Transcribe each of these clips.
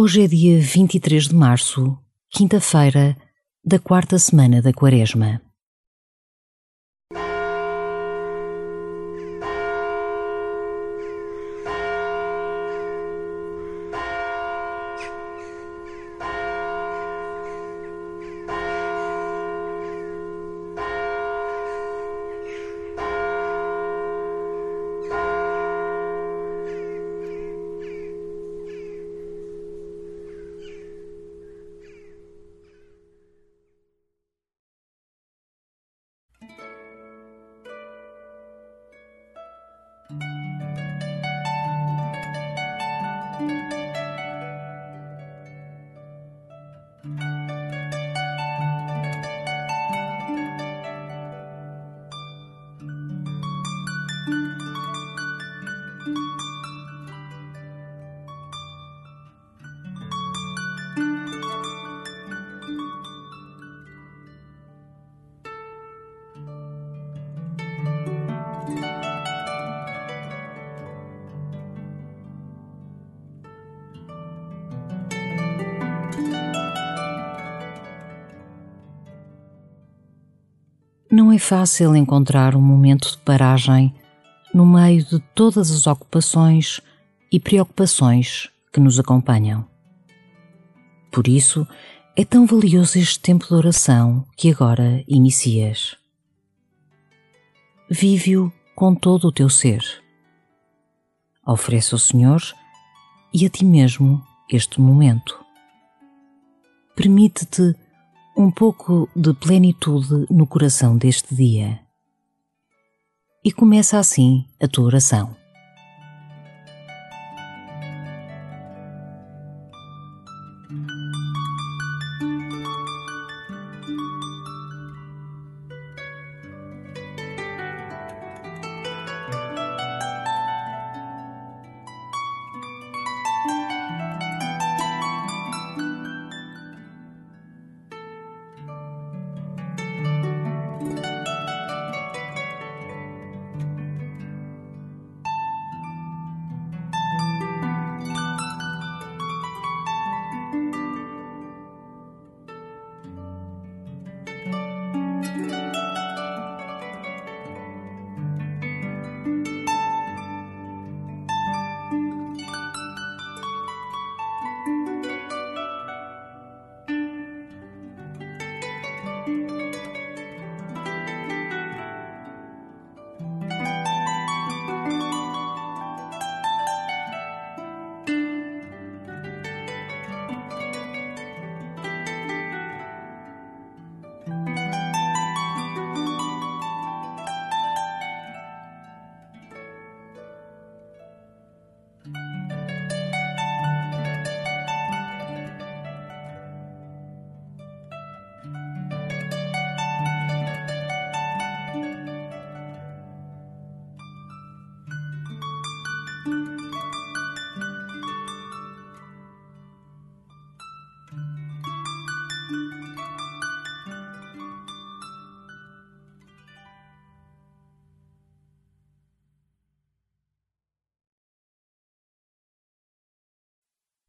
Hoje é dia 23 de março, quinta-feira, da quarta semana da Quaresma. Não é fácil encontrar um momento de paragem no meio de todas as ocupações e preocupações que nos acompanham. Por isso, é tão valioso este tempo de oração que agora inicias. Vive-o com todo o teu ser. Oferece ao Senhor e a ti mesmo este momento. Permite-te um pouco de plenitude no coração deste dia. E começa assim a tua oração.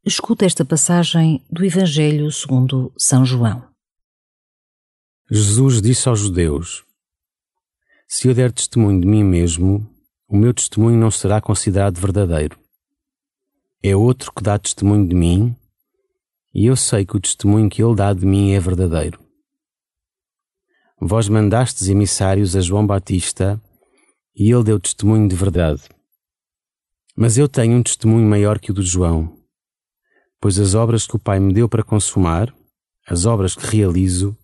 Escuta esta passagem do Evangelho segundo São João. Jesus disse aos judeus: Se eu der testemunho de mim mesmo, o meu testemunho não será considerado verdadeiro. É outro que dá testemunho de mim, e eu sei que o testemunho que ele dá de mim é verdadeiro. Vós mandastes emissários a João Batista, e ele deu testemunho de verdade. Mas eu tenho um testemunho maior que o de João pois as obras que o Pai me deu para consumar, as obras que realizo,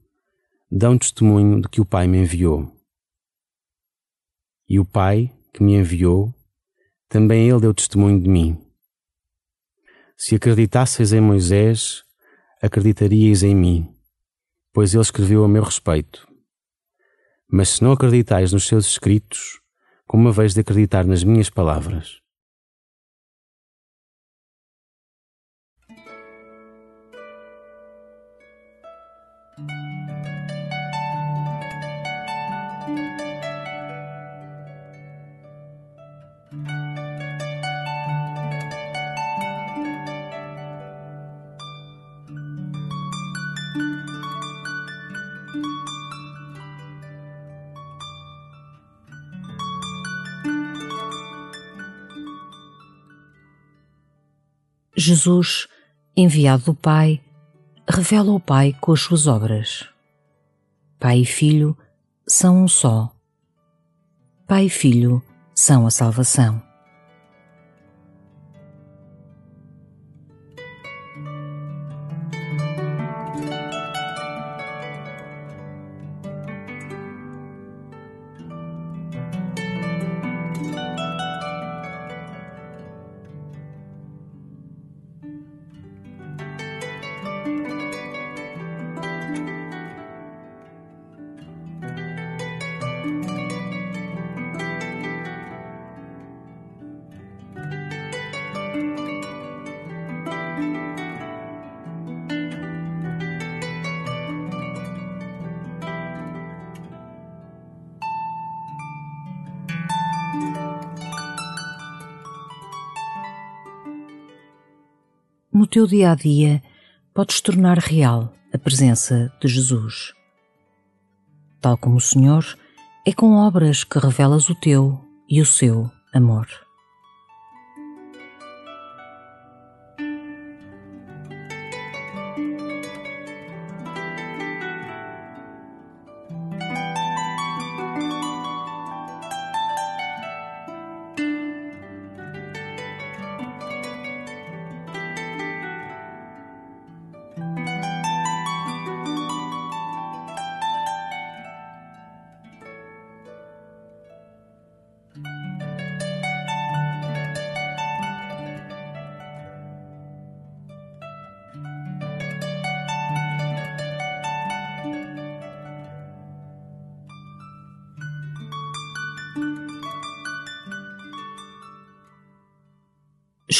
dão testemunho de que o Pai me enviou. E o Pai, que me enviou, também ele deu testemunho de mim. Se acreditasseis em Moisés, acreditaríeis em mim, pois ele escreveu a meu respeito. Mas se não acreditais nos seus escritos, como vez de acreditar nas minhas palavras? Jesus, enviado do Pai, revela o Pai com as suas obras. Pai e Filho são um só. Pai e Filho são a salvação. No teu dia a dia podes tornar real a presença de Jesus. Tal como o Senhor, é com obras que revelas o teu e o seu amor.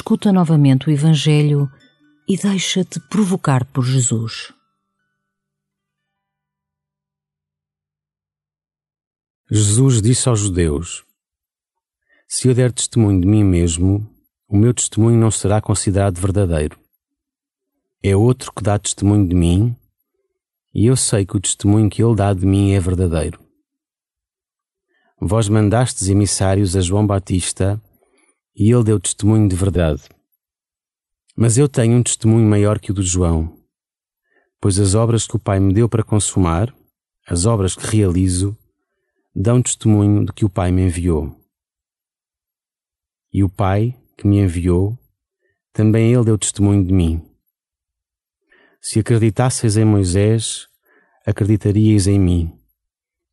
Escuta novamente o Evangelho e deixa-te provocar por Jesus. Jesus disse aos judeus: Se eu der testemunho de mim mesmo, o meu testemunho não será considerado verdadeiro. É outro que dá testemunho de mim, e eu sei que o testemunho que ele dá de mim é verdadeiro. Vós mandastes emissários a João Batista e ele deu testemunho de verdade. Mas eu tenho um testemunho maior que o do João, pois as obras que o Pai me deu para consumar, as obras que realizo, dão testemunho de que o Pai me enviou. E o Pai, que me enviou, também ele deu testemunho de mim. Se acreditasseis em Moisés, acreditaríeis em mim,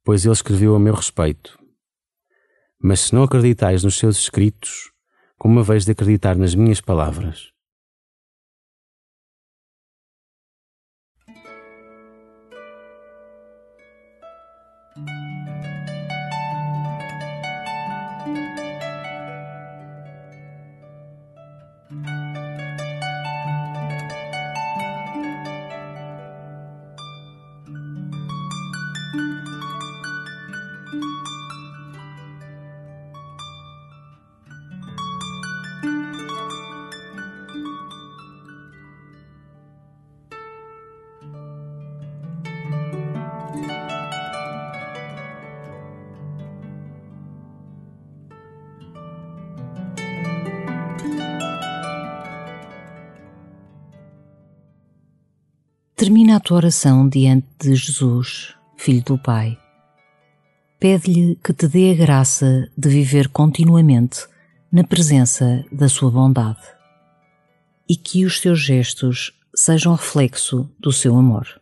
pois ele escreveu a meu respeito. Mas se não acreditais nos seus escritos, como uma vez de acreditar nas minhas palavras. Termina a tua oração diante de Jesus, Filho do Pai. Pede-lhe que te dê a graça de viver continuamente na presença da sua bondade e que os teus gestos sejam reflexo do seu amor.